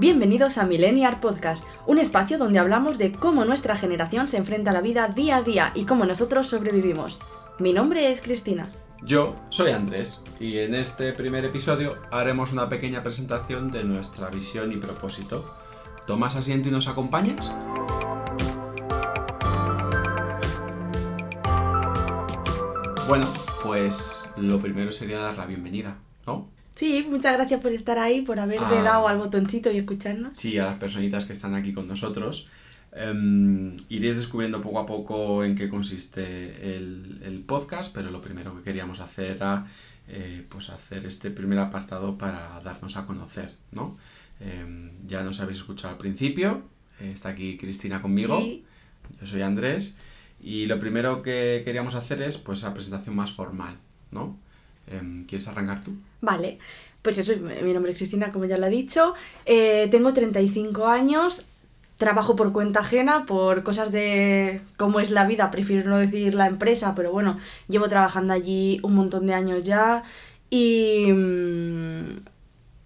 Bienvenidos a Millennial Podcast, un espacio donde hablamos de cómo nuestra generación se enfrenta a la vida día a día y cómo nosotros sobrevivimos. Mi nombre es Cristina. Yo soy Andrés y en este primer episodio haremos una pequeña presentación de nuestra visión y propósito. ¿Tomas asiento y nos acompañas? Bueno, pues lo primero sería dar la bienvenida, ¿no? Sí, muchas gracias por estar ahí, por haberle Ah. dado al botoncito y escucharnos. Sí, a las personitas que están aquí con nosotros. Em, iréis descubriendo poco a poco en qué consiste el, el podcast, pero lo primero que queríamos hacer era eh, pues hacer este primer apartado para darnos a conocer, ¿no? Em, ya nos habéis escuchado al principio, eh, está aquí Cristina conmigo, Sí. yo soy Andrés, y lo primero que queríamos hacer es pues la presentación más formal, ¿no? Em, ¿Quieres arrancar tú? Vale, pues eso, mi nombre es Cristina, como ya lo he dicho. Eh, tengo 35 años, trabajo por cuenta ajena, por cosas de cómo es la vida, prefiero no decir la empresa, pero bueno, llevo trabajando allí un montón de años ya. Y. mm,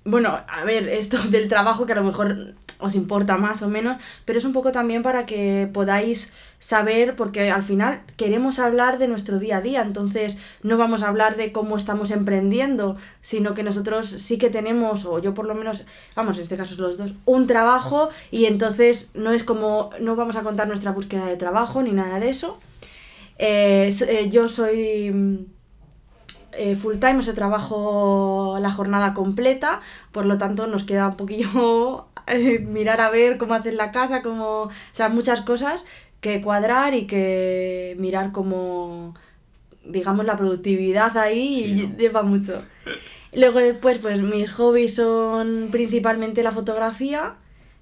Bueno, a ver, esto del trabajo que a lo mejor os importa más o menos, pero es un poco también para que podáis saber, porque al final queremos hablar de nuestro día a día, entonces no vamos a hablar de cómo estamos emprendiendo, sino que nosotros sí que tenemos, o yo por lo menos, vamos, en este caso los dos, un trabajo y entonces no es como, no vamos a contar nuestra búsqueda de trabajo ni nada de eso. Eh, eh, yo soy mm, eh, full time, o sea, trabajo la jornada completa, por lo tanto nos queda un poquillo eh, mirar a ver cómo hacer la casa, cómo, o sea, muchas cosas que cuadrar y que mirar cómo, digamos, la productividad ahí Sí, lleva mucho. Luego después, pues mis hobbies son principalmente la fotografía,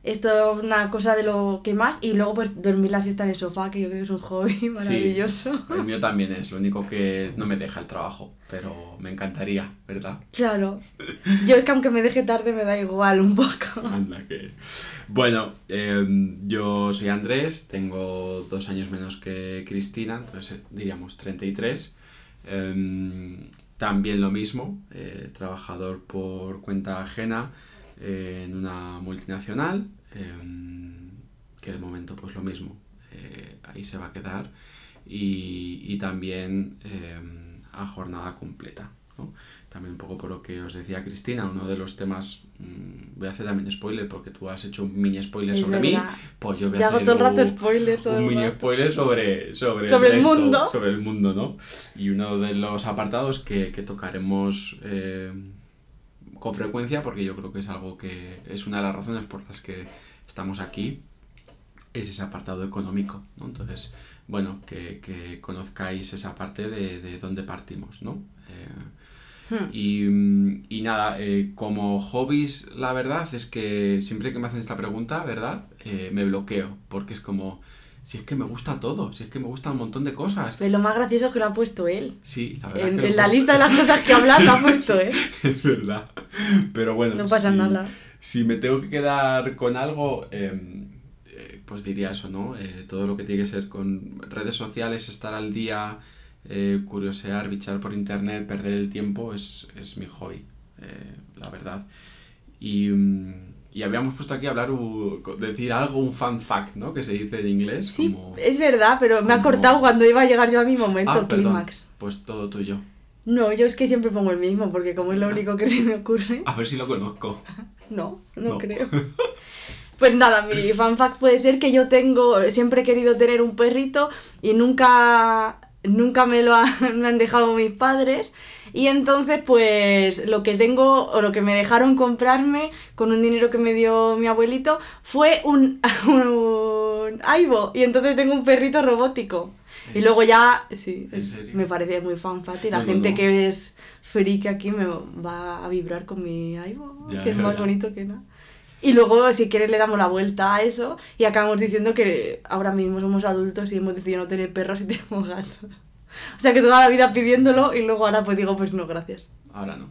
esto es una cosa de lo que más, y luego pues dormir la siesta en el sofá, que yo creo que es un hobby maravilloso. El mío también es, lo único que no me deja el trabajo, pero me encantaría, ¿verdad? Claro. Yo es que aunque me deje tarde me da igual un poco. Anda que... Bueno, eh, yo soy Andrés, tengo dos años menos que Cristina, entonces eh, diríamos 33. Eh, también lo mismo, eh, trabajador por cuenta ajena eh, en una multinacional, eh, que de momento pues lo mismo, eh, ahí se va a quedar. Y, y también eh, a jornada completa. ¿no? También un poco por lo que os decía Cristina, uno de los temas, mm, voy a hacer también spoiler porque tú has hecho un mini spoiler Es sobre mí, verdad. pues yo voy a hacer todo el rato un- spoilers, todo un mini spoiler sobre, sobre, Sobre el resto, mundo. sobre el mundo, ¿no? Y uno de los apartados que, que tocaremos eh, con frecuencia, porque yo creo que es algo que es una de las razones por las que estamos aquí, es ese apartado económico, ¿no? Entonces, bueno, que, que conozcáis esa parte de, de dónde partimos, ¿no? Eh, Hmm. y, y nada, eh, como hobbies, la verdad es que siempre que me hacen esta pregunta, ¿verdad? Eh, me bloqueo, porque es como, si es que me gusta todo, si es que me gusta un montón de cosas. Pero lo más gracioso es que lo ha puesto él. Sí, la verdad. En, que la puesto- lista de las cosas que hablar lo ha puesto él. es verdad. Pero bueno, No pasa si- nada. Si me tengo que quedar con algo, eh, eh, pues diría eso, ¿no? Eh, todo lo que tiene que ser con redes sociales, estar al día, eh, curiosear, bichar por internet, perder el tiempo, es, es mi hobby, la verdad. Y, mm, y habíamos puesto aquí a hablar, decir algo, un fun fact, ¿no? Que se dice en inglés. Sí, como- es verdad, pero me ha cortado cuando iba a llegar yo a mi momento, Ah, clímax. Pues todo tuyo. No, yo es que siempre pongo el mismo, porque como es lo Ah. único que se me ocurre. A ver si lo conozco. No, no, No. creo. Pues nada, mi fan fact puede ser que yo tengo, siempre he querido tener un perrito y nunca, nunca me lo han, me han dejado mis padres. Y entonces, pues lo que tengo, o lo que me dejaron comprarme con un dinero que me dio mi abuelito, fue un, un Aibo. Y entonces tengo un perrito robótico. Y ¿En luego ya, sí, me parece muy fan fact y la No, gente no. que es freak aquí me va a vibrar con mi Aibo, Ya, que es más bonito que nada. Y luego, si quieres, le damos la vuelta a eso y acabamos diciendo que ahora mismo somos adultos y hemos decidido no tener perros y tenemos gatos. O sea que toda la vida pidiéndolo y luego ahora pues digo, pues no, gracias. Ahora no.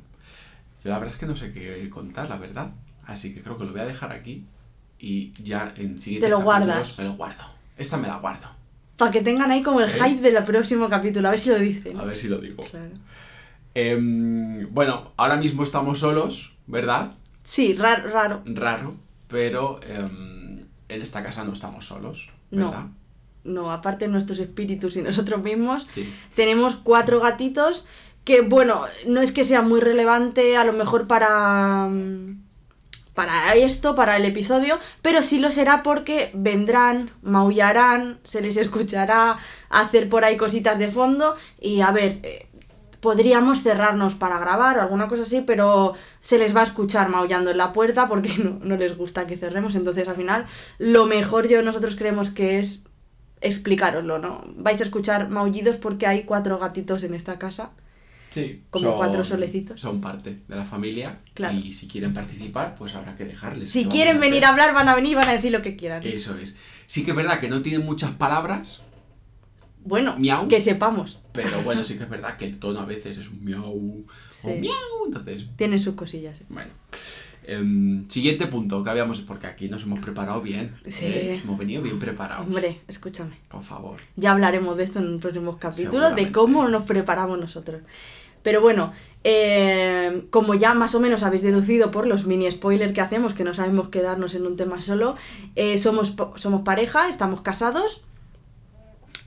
Yo la verdad es que no sé qué contar, la verdad. Así que creo que lo voy a dejar aquí y ya en siguientes Te lo guardas. Me lo guardo. Esta me la guardo. Para que tengan ahí como el ¿Eh? hype del próximo capítulo, a ver si lo dicen. A ver si lo digo. Claro. Em, bueno, ahora mismo estamos solos, ¿verdad? Sí, raro, raro. Raro. pero em, en esta casa no estamos solos, ¿verdad? No, no, aparte de nuestros espíritus y nosotros mismos, Sí. tenemos cuatro gatitos que, bueno, no es que sea muy relevante a lo mejor para... mm, para esto, para el episodio, pero sí lo será porque vendrán, maullarán, se les escuchará hacer por ahí cositas de fondo y a ver, eh, podríamos cerrarnos para grabar o alguna cosa así, pero se les va a escuchar maullando en la puerta porque no, no les gusta que cerremos, entonces al final lo mejor yo nosotros creemos que es explicaroslo, ¿no? Vais a escuchar maullidos porque hay cuatro gatitos en esta casa. Sí, Como cuatro solecitos. Son parte de la familia Claro. y si quieren participar, pues habrá que dejarles. Si ¿Qué vamos quieren a venir a hablar, van a venir y van a decir lo que quieran. Eso es. Sí que es verdad que no tienen muchas palabras, Bueno, Miau. que sepamos. pero bueno, sí que es verdad que el tono a veces es un miau Sí. o miau, entonces, Tienen sus cosillas. bueno. Em, siguiente punto que habíamos, porque aquí nos hemos preparado bien. Sí. ¿eh? Hemos venido bien preparados. Hombre, escúchame. Por favor. Ya hablaremos de esto en próximos capítulos, de cómo nos preparamos nosotros. Pero bueno, eh, como ya más o menos habéis deducido por los mini spoilers que hacemos, que no sabemos quedarnos en un tema solo, eh, somos, somos pareja, estamos casados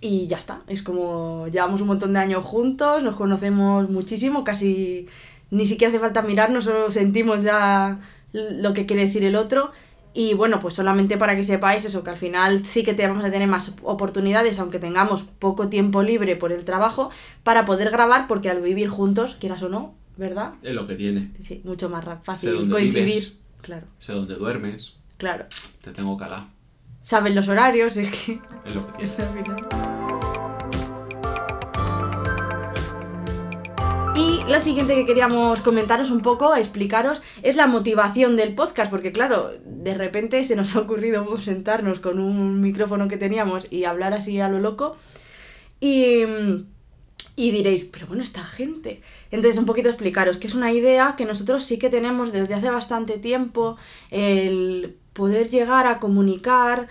y ya está. Es como llevamos un montón de años juntos, nos conocemos muchísimo, casi ni siquiera hace falta mirarnos, solo sentimos ya lo que quiere decir el otro. Y bueno, pues solamente para que sepáis eso, que al final sí que te vamos a tener más oportunidades, aunque tengamos poco tiempo libre por el trabajo, para poder grabar, porque al vivir juntos, quieras o no, ¿verdad? Es lo que tiene. Sí, mucho más fácil coincidir. vives. Claro, Sé dónde duermes. claro. Te tengo calado. Saben los horarios, es que... Es lo que tiene. Lo siguiente que queríamos comentaros un poco, explicaros, es la motivación del podcast, porque claro, de repente se nos ha ocurrido sentarnos con un micrófono que teníamos y hablar así a lo loco. Y, y diréis, pero bueno, esta gente. Entonces, un poquito explicaros que es una idea que nosotros sí que tenemos desde hace bastante tiempo, el poder llegar a comunicar,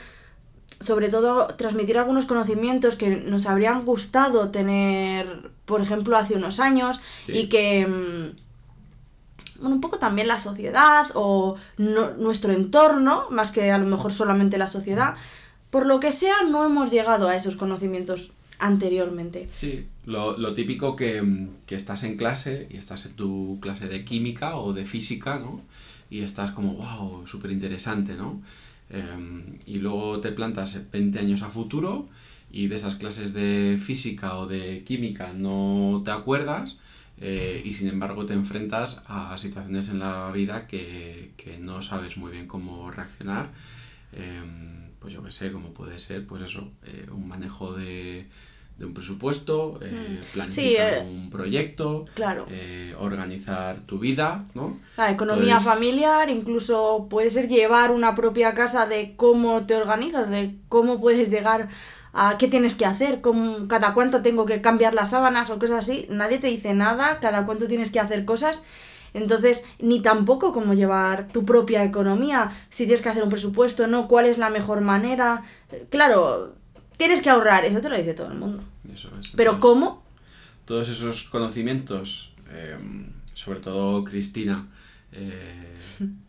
sobre todo transmitir algunos conocimientos que nos habrían gustado tener, por ejemplo, hace unos años Sí. y que, mm, bueno, un poco también la sociedad o no- nuestro entorno, más que a lo mejor solamente la sociedad, por lo que sea, no hemos llegado a esos conocimientos anteriormente. Sí, lo, lo típico que, mm, que estás en clase y estás en tu clase de química o de física, ¿no? Y estás como, wow, súper interesante, ¿no? Em, y luego te plantas 20 años a futuro y de esas clases de física o de química no te acuerdas eh, y sin embargo te enfrentas a situaciones en la vida que, que no sabes muy bien cómo reaccionar. Em, pues yo qué sé, como puede ser, pues eso, eh, un manejo de, de un presupuesto, eh, Mm. planificar Sí, eh, un proyecto, Claro. eh, organizar tu vida, ¿no? La economía Entonces- familiar, incluso puede ser llevar una propia casa de cómo te organizas, de cómo puedes llegar a qué tienes que hacer, cómo- cada cuánto tengo que cambiar las sábanas o cosas así. Nadie te dice nada, cada cuánto tienes que hacer cosas. Entonces, ni tampoco cómo llevar tu propia economía, si tienes que hacer un presupuesto, no, cuál es la mejor manera. Eh, Claro, tienes que ahorrar, eso te lo dice todo el mundo. Eso es. Pero ¿cómo? Todos esos conocimientos, em, sobre todo Cristina, eh,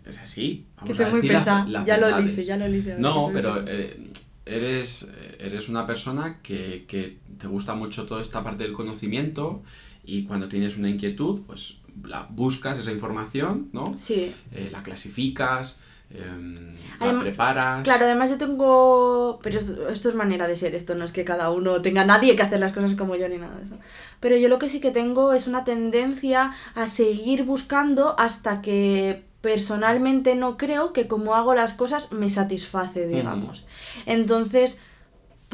es así. Que vamos a muy pesada. Ya lo dice, ya lo dice. No, pero eh, eres, eres una persona que, que te gusta mucho toda esta parte del conocimiento y cuando tienes una inquietud, pues la buscas esa información, ¿no? Sí. Eh, la clasificas, em, la preparas. Claro, además yo tengo... Pero es- esto es manera de ser, esto no es que cada uno tenga nadie que hacer las cosas como yo ni nada de eso. Pero yo lo que sí que tengo es una tendencia a seguir buscando hasta que personalmente no creo que como hago las cosas me satisface, digamos. Entonces...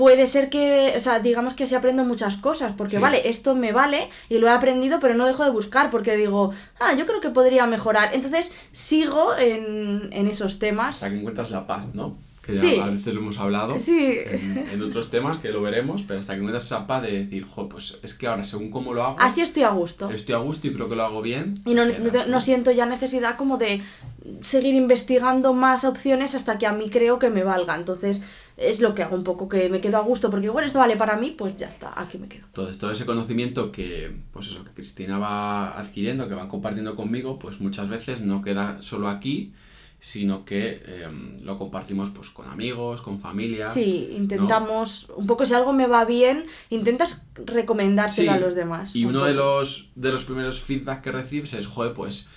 Puede ser que, o sea, digamos que así aprendo muchas cosas, porque Sí. vale, esto me vale y lo he aprendido, pero no dejo de buscar porque digo, ah, yo creo que podría mejorar. Entonces sigo en, en esos temas Hasta que encuentras la paz, ¿no? Que Sí. ya a veces lo hemos hablado Sí. en, en otros temas que lo veremos, pero hasta que encuentras esa paz de decir, jo, pues es que ahora según cómo lo hago, Así estoy a gusto. estoy a gusto y creo que lo hago bien. Y no, no, no siento ya necesidad como de seguir investigando más opciones hasta que a mí creo que me valga. Entonces es lo que hago un poco, que me quedo a gusto, porque bueno, esto vale para mí, pues ya está, aquí me quedo. Entonces, todo ese conocimiento que, pues eso, que Cristina va adquiriendo, que van compartiendo conmigo, pues muchas veces no queda solo aquí sino que em, lo compartimos pues con amigos, con familia. Sí, intentamos, un poco si algo me va bien, intentas recomendárselo Sí, a los demás. Y un uno de los, de los primeros feedback que recibes es, joder, pues,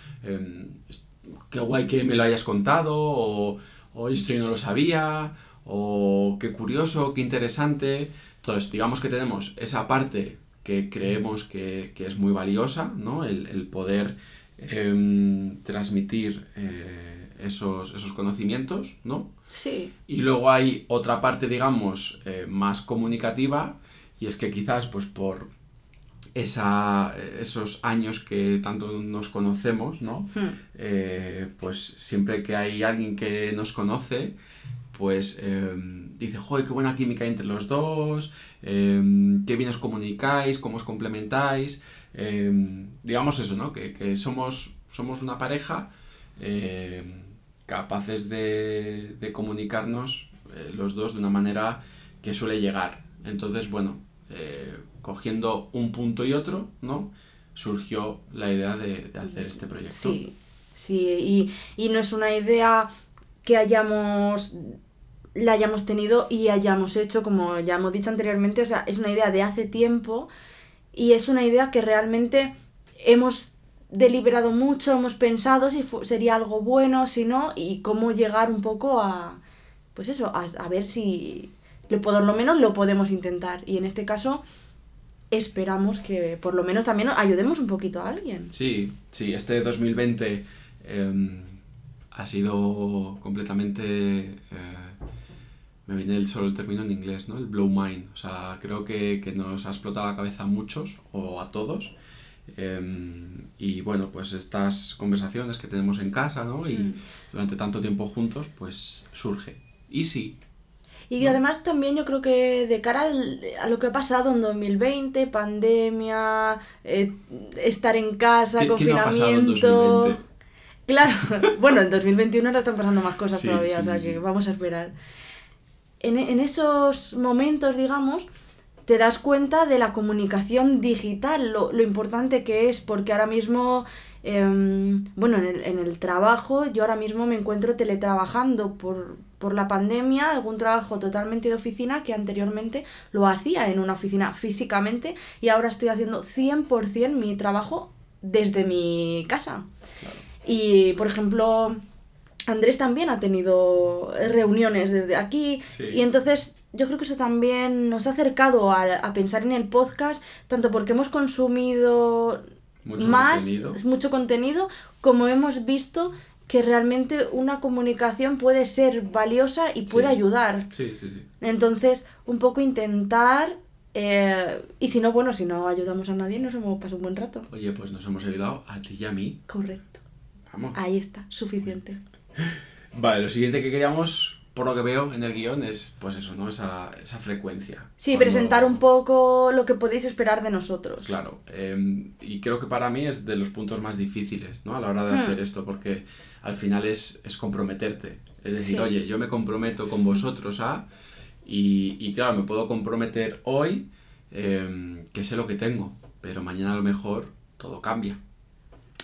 es- qué guay que me lo hayas contado, o, o esto yo no lo sabía, o qué curioso, qué interesante. Entonces, digamos que tenemos esa parte que creemos que, que es muy valiosa, ¿no? El, el poder em, transmitir eh, esos, esos conocimientos, ¿no? Sí, Y luego hay otra parte, digamos, eh, más comunicativa, y es que quizás, pues por esa, esos años que tanto nos conocemos, ¿no? Hmm. Eh, pues siempre que hay alguien que nos conoce, pues eh, dice, joder, qué buena química entre los dos, eh, qué bien os comunicáis, cómo os complementáis, eh, digamos eso, ¿no? Que, que somos, somos una pareja capaces de, de comunicarnos eh, los dos de una manera que suele llegar. Entonces, bueno, eh, cogiendo un punto y otro, ¿no? Surgió la idea de, de hacer este proyecto. sí, sí, y, y no es una idea que hayamos la hayamos tenido y hayamos hecho, como ya hemos dicho anteriormente, o sea, es una idea de hace tiempo y es una idea que realmente hemos deliberado mucho, hemos pensado si sería algo bueno, si no, y cómo llegar un poco a, pues eso, a, a ver si lo, por lo menos lo podemos intentar. Y en este caso esperamos que por lo menos también ayudemos un poquito a alguien. Sí, sí, este 2020 em, ha sido completamente... eh, me viene el, solo el término en inglés, ¿no? El blow mind. O sea, creo que, que nos ha explotado la cabeza a muchos o a todos. Em, y bueno, pues estas conversaciones que tenemos en casa, ¿no? Y Mm. durante tanto tiempo juntos, pues surge. Y sí, Y además también yo creo que de cara al- a lo que ha pasado en 2020, pandemia, eh, estar en casa, ¿qué, qué no ha pasado en confinamiento... 2020? Claro, bueno, en 2021 ahora están pasando más cosas Sí, todavía, sí, o sea sí, que vamos a esperar. En, en esos momentos, digamos, te das cuenta de la comunicación digital, lo, lo importante que es, porque ahora mismo, em, bueno, en el, en el trabajo, yo ahora mismo me encuentro teletrabajando por, por la pandemia, algún trabajo totalmente de oficina que anteriormente lo hacía en una oficina físicamente y ahora estoy haciendo 100% mi trabajo desde mi casa. Claro. Y, por ejemplo, Andrés también ha tenido reuniones desde aquí. Sí. Y entonces yo creo que eso también nos ha acercado a, a pensar en el podcast, tanto porque hemos consumido Mucho más, contenido. mucho contenido, como hemos visto que realmente una comunicación puede ser valiosa y puede Sí. ayudar. Sí, sí, sí. Entonces, un poco intentar, eh, y si no, bueno, si no ayudamos a nadie, nos hemos pasado un buen rato. Oye, pues nos hemos ayudado a ti y a mí. Correcto. Vamos. Ahí está, suficiente. Vale, lo siguiente que queríamos, por lo que veo en el guion, es pues eso, ¿no? Esa, esa frecuencia. Sí, Cuando- presentar un poco lo que podéis esperar de nosotros. Claro, eh, y creo que para mí es de los puntos más difíciles, ¿no? A la hora de Hmm. hacer esto, porque al final es, es comprometerte. Es decir, Sí. oye, yo me comprometo con vosotros a... Y, y claro, me puedo comprometer hoy, eh, que sé lo que tengo, pero mañana a lo mejor todo cambia.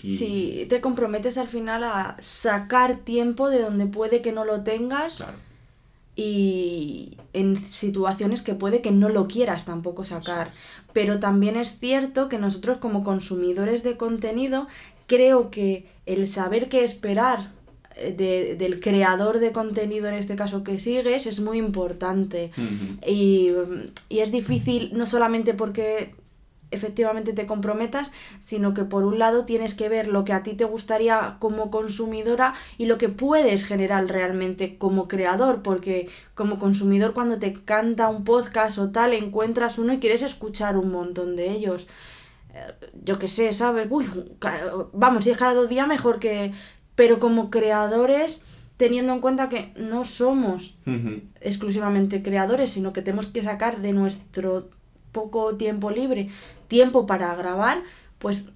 Y, Sí, te comprometes al final a sacar tiempo de donde puede que no lo tengas Claro, y en situaciones que puede que no lo quieras tampoco sacar. Pero también es cierto que nosotros como consumidores de contenido creo que el saber qué esperar eh, de- del creador de contenido, en este caso que sigues, es muy importante. Y, y es difícil no solamente porque efectivamente te comprometas, sino que por un lado tienes que ver lo que a ti te gustaría como consumidora y lo que puedes generar realmente como creador, porque como consumidor cuando te canta un podcast o tal, encuentras uno y quieres escuchar un montón de ellos. Eh, Yo qué sé, ¿sabes? Uy, vamos, si es cada dos días mejor que... Pero como creadores, teniendo en cuenta que no somos exclusivamente creadores, sino que tenemos que sacar de nuestro poco tiempo libre tiempo para grabar, pues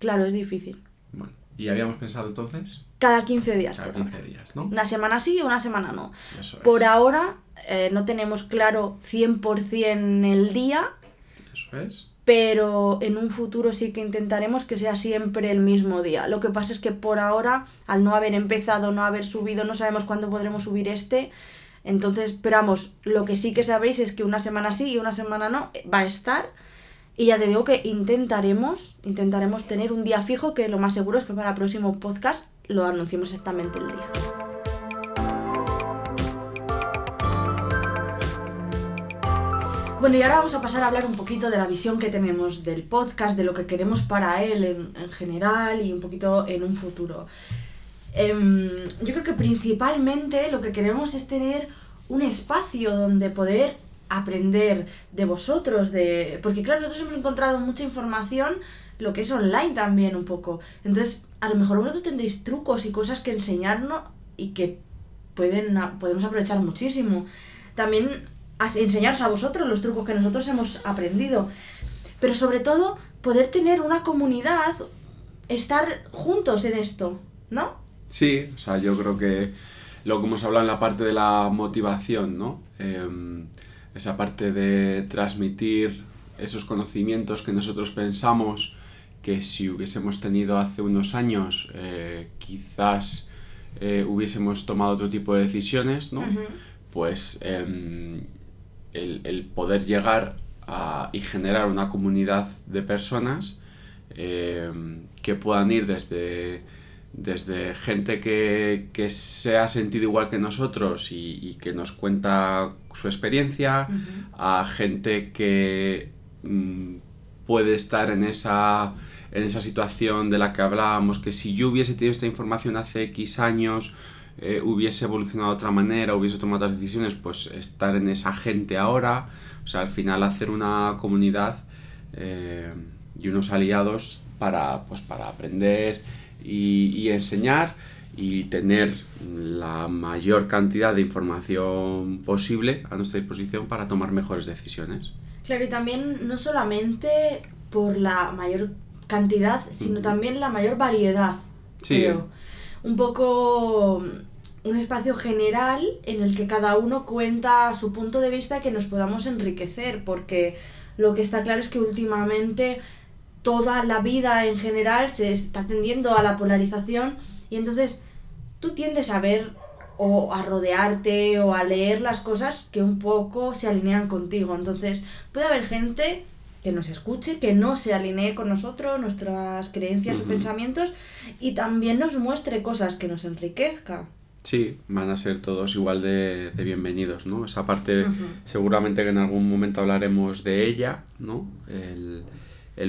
claro, es difícil. Bueno, ¿y habíamos pensado entonces? Cada 15 días. Cada por 15 ahora. días, ¿no? Una semana sí y una semana no. Eso es. Por ahora eh, no tenemos claro 100% el día, Eso es. pero en un futuro sí que intentaremos que sea siempre el mismo día. Lo que pasa es que por ahora, al no haber empezado, no haber subido, no sabemos cuándo podremos subir este. Entonces, pero vamos, lo que sí que sabréis es que una semana sí y una semana no va a estar. Y ya te digo que intentaremos, intentaremos tener un día fijo, que lo más seguro es que para el próximo podcast lo anunciemos exactamente el día. Bueno, y ahora vamos a pasar a hablar un poquito de la visión que tenemos del podcast, de lo que queremos para él en, general y un poquito en un futuro. Em, yo creo que principalmente lo que queremos es tener un espacio donde poder aprender de vosotros, de porque claro, nosotros hemos encontrado mucha información, lo que es online también un poco. Entonces, a lo mejor vosotros tendréis trucos y cosas que enseñarnos y que pueden, podemos aprovechar muchísimo. También enseñaros a vosotros los trucos que nosotros hemos aprendido. Pero sobre todo, poder tener una comunidad, estar juntos en esto, ¿no? Sí, o sea, yo creo que lo que hemos hablado en la parte de la motivación, ¿no? Em, esa parte de transmitir esos conocimientos que nosotros pensamos que si hubiésemos tenido hace unos años, eh, quizás eh, hubiésemos tomado otro tipo de decisiones, ¿no? Pues em, el, poder llegar a, y generar una comunidad de personas eh, que puedan ir desde, desde gente que, se ha sentido igual que nosotros y, que nos cuenta su experiencia, a gente que mm, puede estar en esa, en esa situación de la que hablábamos, que si yo hubiese tenido esta información hace X años, eh, hubiese evolucionado de otra manera, hubiese tomado otras decisiones, pues estar en esa gente ahora, o sea, al final hacer una comunidad eh, y unos aliados para, pues, para aprender y, enseñar y tener la mayor cantidad de información posible a nuestra disposición para tomar mejores decisiones. Claro, y también no solamente por la mayor cantidad, sino también la mayor variedad. Sí. Un poco un espacio general en el que cada uno cuenta su punto de vista y que nos podamos enriquecer, porque lo que está claro es que últimamente toda la vida en general se está tendiendo a la polarización y entonces tú tiendes a ver o a rodearte o a leer las cosas que un poco se alinean contigo. Entonces puede haber gente que nos escuche, que no se alinee con nosotros, nuestras creencias o pensamientos y también nos muestre cosas que nos enriquezca. Sí, van a ser todos igual de, bienvenidos, ¿no? Esa parte seguramente que en algún momento hablaremos de ella, ¿no? El,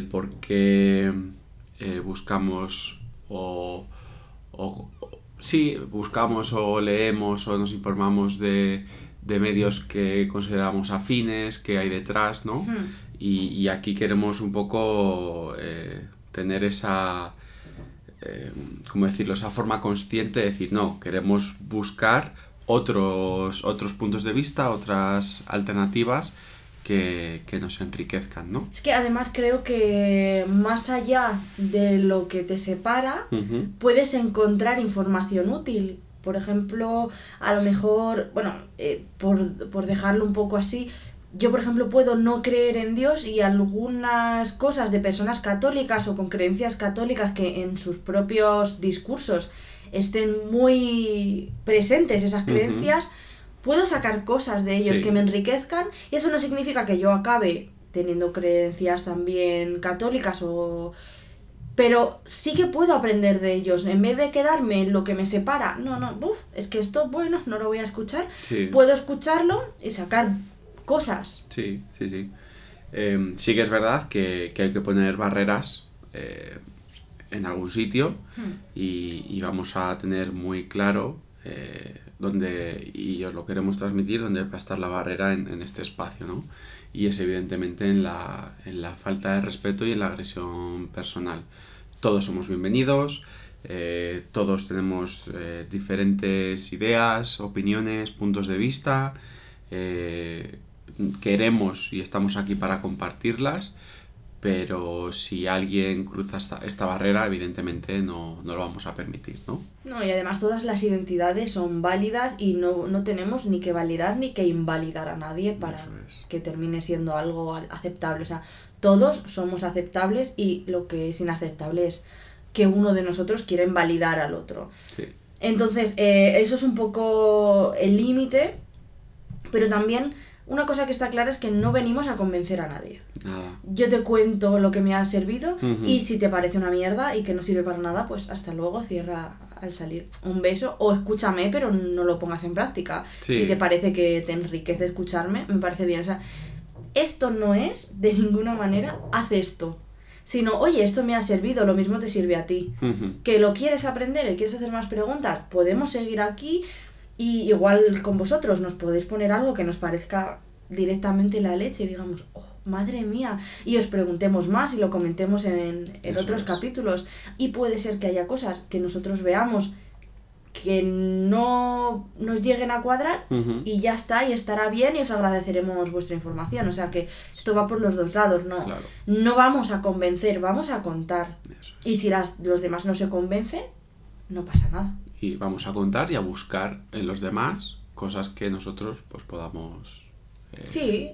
por qué eh, buscamos o, sí, buscamos o leemos o nos informamos de, medios que consideramos afines, que hay detrás, ¿no? y, aquí queremos un poco eh, tener esa eh, ¿cómo decirlo?, esa forma consciente de decir, no, queremos buscar otros, otros puntos de vista, otras alternativas que, nos enriquezcan, ¿no? Es que además creo que más allá de lo que te separa, puedes encontrar información útil. Por ejemplo, a lo mejor, bueno, eh, por, por dejarlo un poco así, yo, por ejemplo, puedo no creer en Dios y algunas cosas de personas católicas o con creencias católicas que en sus propios discursos estén muy presentes esas creencias, puedo sacar cosas de ellos que me enriquezcan y eso no significa que yo acabe teniendo creencias también católicas o pero sí que puedo aprender de ellos. En vez de quedarme en lo que me separa, no, no, uf, es que esto, bueno, no lo voy a escuchar. Puedo escucharlo y sacar cosas. Sí, sí, sí. Em, sí que es verdad que, hay que poner barreras eh, en algún sitio hmm. y, vamos a tener muy claro eh, dónde, y os lo queremos transmitir, dónde va a estar la barrera en, este espacio, ¿no? Y es evidentemente en la, en la, falta de respeto y en la agresión personal. Todos somos bienvenidos, eh, todos tenemos diferentes ideas, opiniones, puntos de vista queremos y estamos aquí para compartirlas, pero si alguien cruza esta, esta barrera, evidentemente no, no, lo vamos a permitir, ¿no? No, y además todas las identidades son válidas y no, no tenemos ni que validar ni que invalidar a nadie para que termine siendo algo aceptable. O sea, todos somos aceptables y lo que es inaceptable es que uno de nosotros quiera invalidar al otro. Sí. Entonces, eh, eso es un poco el límite, pero también una cosa que está clara es que no venimos a convencer a nadie. Yo te cuento lo que me ha servido y si te parece una mierda y que no sirve para nada, pues hasta luego, cierra al salir. Un beso o escúchame, pero no lo pongas en práctica. Si te parece que te enriquece escucharme, me parece bien. O sea, esto no es de ninguna manera, haz esto. Sino, oye, esto me ha servido, lo mismo te sirve a ti. Que lo quieres aprender y quieres hacer más preguntas, podemos seguir aquí y igual con vosotros nos podéis poner algo que nos parezca directamente la leche y digamos, oh, madre mía, y os preguntemos más y lo comentemos en, otros capítulos. Y puede ser que haya cosas que nosotros veamos que no nos lleguen a cuadrar y ya está, y estará bien y os agradeceremos vuestra información. O sea que esto va por los dos lados, no, no vamos a convencer, vamos a contar. Y si las, los demás no se convencen, no pasa nada y vamos a contar y a buscar en los demás cosas que nosotros pues podamos eh, sí,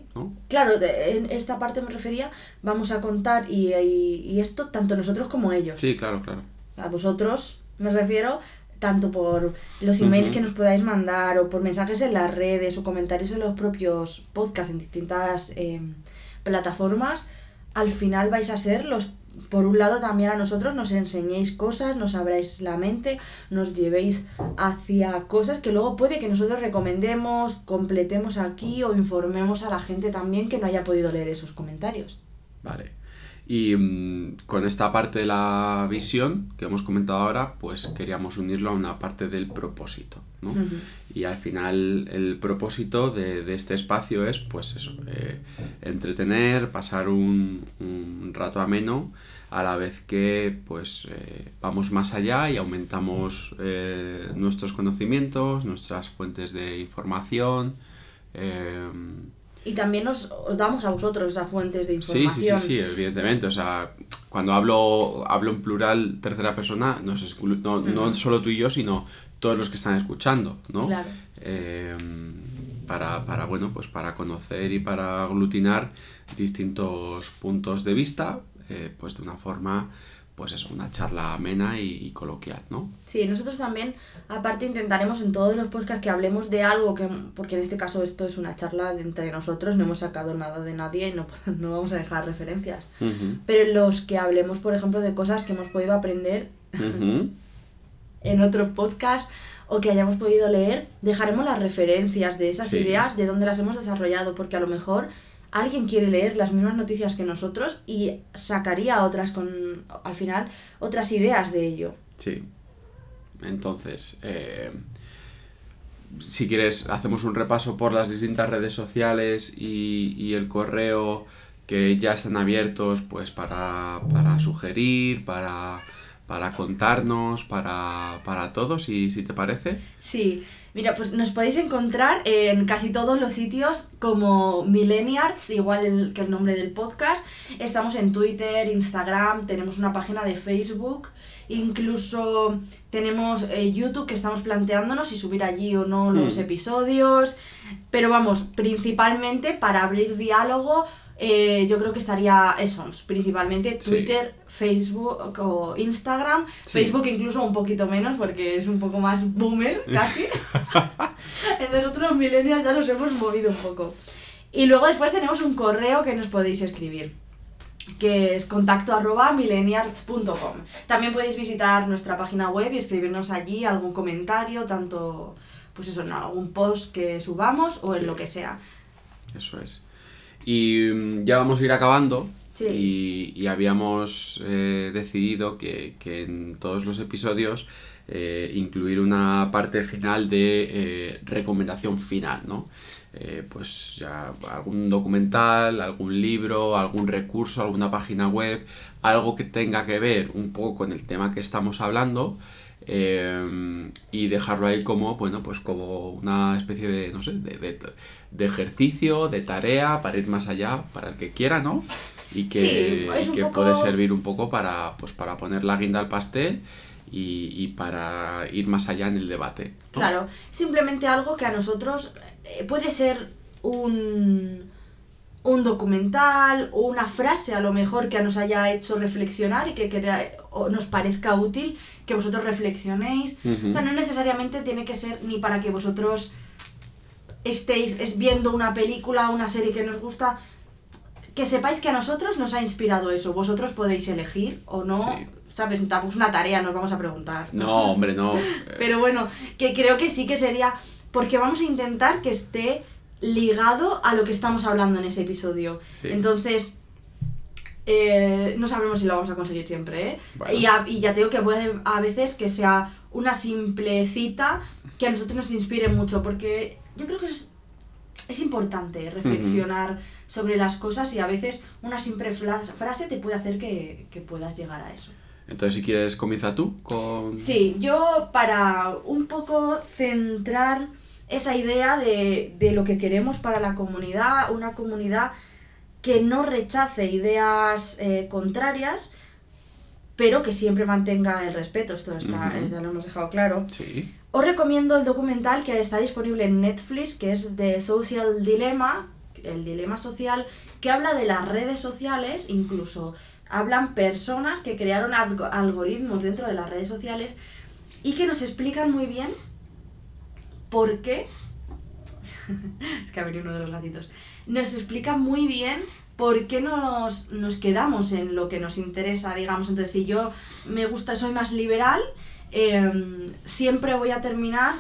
claro, en esta parte me refería, vamos a contar y, y, esto tanto nosotros como ellos. Sí, claro, claro. A vosotros me refiero tanto por los emails que nos podáis mandar o por mensajes en las redes o comentarios en los propios podcasts en distintas eh, plataformas, al final vais a ser los por un lado también a nosotros nos enseñéis cosas, nos abráis la mente, nos llevéis hacia cosas que luego puede que nosotros recomendemos, completemos aquí o informemos a la gente también que no haya podido leer esos comentarios. Vale. Y mm, con esta parte de la visión que hemos comentado ahora, pues queríamos unirlo a una parte del propósito. ¿no? Y al final el propósito de, este espacio es, pues eso, eh, entretener, pasar un, un, rato ameno, a la vez que pues eh, vamos más allá y aumentamos eh, nuestros conocimientos, nuestras fuentes de información. Y también os, damos a vosotros esas fuentes de información. Sí, sí, sí, sí, evidentemente. O sea, cuando hablo, hablo en plural, tercera persona, no, es no, no solo tú y yo, sino todos los que están escuchando, ¿no? Claro. Em, para, para, bueno, pues para conocer y para aglutinar distintos puntos de vista, eh, pues de una forma pues es una charla amena y, coloquial, ¿no? Sí, nosotros también, aparte intentaremos en todos los podcasts que hablemos de algo, que porque en este caso esto es una charla entre nosotros, no hemos sacado nada de nadie y no, no vamos a dejar referencias. Pero en los que hablemos, por ejemplo, de cosas que hemos podido aprender en otros podcasts o que hayamos podido leer, dejaremos las referencias de esas ideas, de dónde las hemos desarrollado, porque a lo mejor alguien quiere leer las mismas noticias que nosotros y sacaría otras con, al final, otras ideas de ello. Sí. Entonces, eh, si quieres, hacemos un repaso por las distintas redes sociales y, el correo que ya están abiertos pues para, para sugerir, para para contarnos, para, para todos, si, si te parece. Sí, mira, pues nos podéis encontrar en casi todos los sitios como Millenniarts, igual que el nombre del podcast. Estamos en Twitter, Instagram, tenemos una página de Facebook, incluso tenemos eh, YouTube que estamos planteándonos si subir allí o no los mm. episodios. Pero vamos, principalmente para abrir diálogo eh, yo creo que estaría eso, principalmente Twitter, Facebook o Instagram. Facebook incluso un poquito menos porque es un poco más boomer casi. Entonces otros millennials ya nos hemos movido un poco. Y luego después tenemos un correo que nos podéis escribir que es contacto arroba millennials.com. También podéis visitar nuestra página web y escribirnos allí algún comentario, tanto pues eso, en algún post que subamos o en lo que sea. Eso es. Y mm, ya vamos a ir acabando. Y, habíamos eh, decidido que, en todos los episodios eh, incluir una parte final de eh, recomendación final, ¿no? pues ya algún documental, algún libro, algún recurso, alguna página web, algo que tenga que ver un poco con el tema que estamos hablando eh, y dejarlo ahí como, bueno, pues como una especie de, no sé, de, de, ejercicio, de tarea para ir más allá, para el que quiera, ¿no? Y que, que puede servir un poco para, pues, para poner la guinda al pastel y, y, para ir más allá en el debate. Claro, simplemente algo que a nosotros eh, puede ser un, un documental o una frase a lo mejor que nos haya hecho reflexionar y que, o nos parezca útil que vosotros reflexionéis. O sea, no necesariamente tiene que ser ni para que vosotros estéis viendo una película o una serie que nos gusta. Que sepáis que a nosotros nos ha inspirado eso. Vosotros podéis elegir o no. ¿Sabes? Tampoco es una tarea, nos vamos a preguntar. No, hombre, no. Pero bueno, que creo que sí que sería. Porque vamos a intentar que esté ligado a lo que estamos hablando en ese episodio. Entonces, eh, no sabremos si lo vamos a conseguir siempre, ¿eh? Y, ya te digo que puede a veces que sea una simple cita que a nosotros nos inspire mucho, porque yo creo que es, es importante reflexionar sobre las cosas y a veces una simple frase te puede hacer que, que puedas llegar a eso. Entonces, si quieres, comienza tú con... Sí, yo para un poco centrar esa idea de, de lo que queremos para la comunidad, una comunidad que no rechace ideas eh, contrarias, pero que siempre mantenga el respeto. Esto está, ya lo hemos dejado claro. Os recomiendo el documental que está disponible en Netflix, que es de Social Dilemma, el dilema social, que habla de las redes sociales, incluso hablan personas que crearon algoritmos dentro de las redes sociales y que nos explican muy bien por qué. es que ha venido uno de los gatitos nos explica muy bien por qué nos, nos quedamos en lo que nos interesa, digamos. Entonces, si yo me gusta, soy más liberal, em, siempre voy a terminar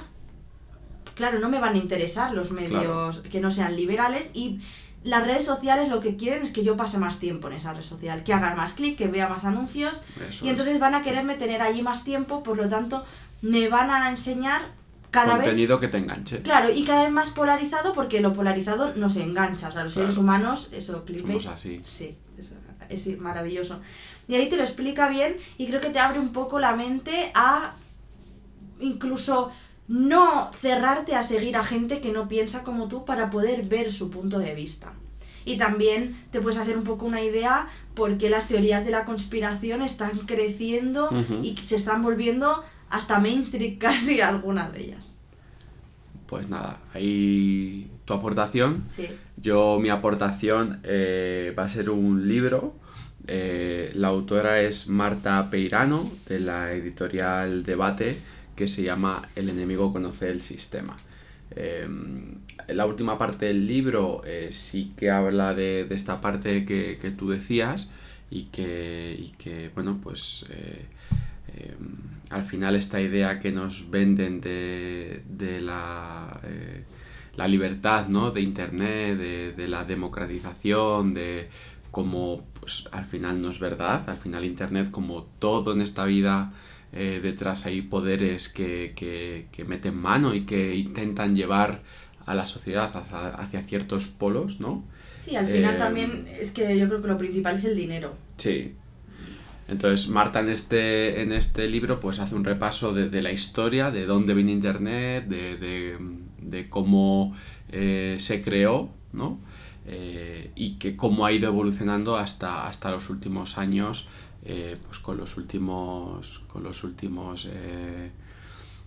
claro, no me van a interesar los medios que no sean liberales y las redes sociales lo que quieren es que yo pase más tiempo en esa red social, que haga más clic, que vea más anuncios y entonces van a quererme tener allí más tiempo, por lo tanto me van a enseñar cada contenido que te enganche. Claro, y cada vez más polarizado porque lo polarizado nos engancha. O sea, los seres humanos, eso, clickbait. así. Sí, eso, es maravilloso. Y ahí te lo explica bien y creo que te abre un poco la mente a incluso no cerrarte a seguir a gente que no piensa como tú para poder ver su punto de vista. Y también te puedes hacer un poco una idea por qué las teorías de la conspiración están creciendo y se están volviendo hasta mainstream casi algunas de ellas. Pues nada, ahí tu aportación. Yo mi aportación eh, va a ser un libro. Eh, la autora es Marta Peirano, de la editorial Debate, que se llama El enemigo conoce el sistema. eh, la última parte del libro sí que habla de, esta parte que, tú decías y que, y que bueno, pues al final esta idea que nos venden de, la, eh, la, libertad, ¿no? De Internet, de, la democratización, de cómo pues, al final no es verdad, al final Internet como todo en esta vida eh, detrás hay poderes que, meten mano y que intentan llevar a la sociedad hacia, ciertos polos, ¿no? Sí, al final eh, también es que yo creo que lo principal es el dinero. Sí, entonces Marta en este, en este libro pues hace un repaso de, la historia, de dónde viene Internet, de, cómo eh, se creó, ¿no? Eh, y que cómo ha ido evolucionando hasta, hasta los últimos años, eh, pues con los últimos, con los últimos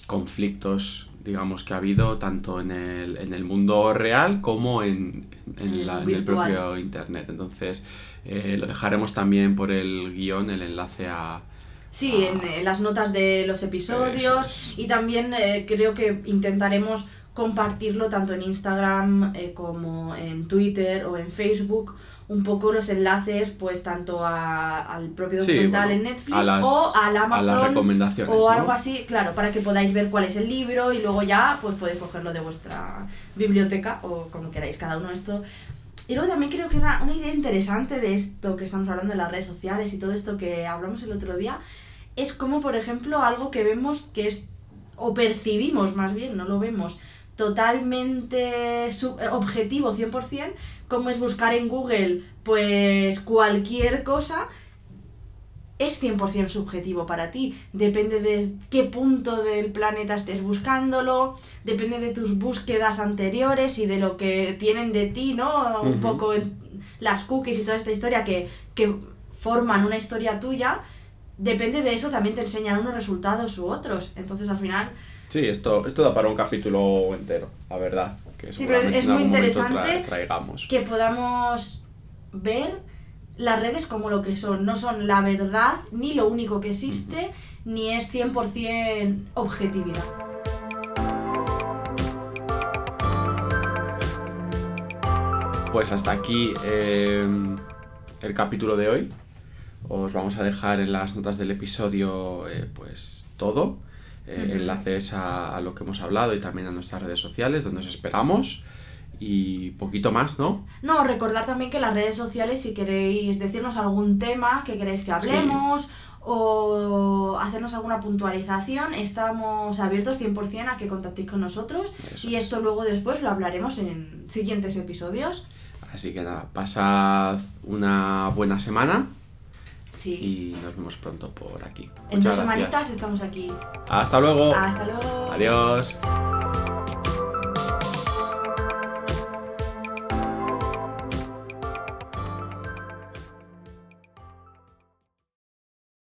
conflictos, digamos, que ha habido tanto en el, en el mundo real como en, en, en el propio Internet. Entonces, eh, lo dejaremos también por el guion, el enlace a... Sí, En, las notas de los episodios y también eh, creo que intentaremos compartirlo tanto en Instagram eh, como en Twitter o en Facebook. Un poco los enlaces pues tanto al propio documental en Netflix o al Amazon o algo así, claro, para que podáis ver cuál es el libro y luego ya pues podéis cogerlo de vuestra biblioteca o como queráis cada uno esto. Y luego también creo que una, una idea interesante de esto que estamos hablando de las redes sociales y todo esto que hablamos el otro día, es como, por ejemplo, algo que vemos que es, o percibimos más bien, no lo vemos, totalmente objetivo 100%, como es buscar en Google pues cualquier cosa es 100% subjetivo para ti. Depende de qué punto del planeta estés buscándolo, depende de tus búsquedas anteriores y de lo que tienen de ti, ¿no? Un poco las cookies y toda esta historia que, que forman una historia tuya. Depende de eso, también te enseñan unos resultados u otros. Entonces, al final, Sí, esto, esto da para un capítulo entero, la verdad. Que Sí, pero es- muy interesante tra- que podamos ver las redes como lo que son. No son la verdad, ni lo único que existe, ni es 100% objetividad. Pues hasta aquí eh, el capítulo de hoy. Os vamos a dejar en las notas del episodio eh, pues todo. Eh. Enlaces a, a lo que hemos hablado y también a nuestras redes sociales donde os esperamos. Y poquito más, ¿no? No, recordar también que las redes sociales, si queréis decirnos algún tema que queréis que hablemos o hacernos alguna puntualización, estamos abiertos 100% a que contactéis con nosotros Eso y es. esto luego después lo hablaremos en siguientes episodios. Así que nada, pasad una buena semana Sí. y nos vemos pronto por aquí. en Muchas dos gracias. semanitas estamos aquí. Hasta luego. Hasta luego. Adiós.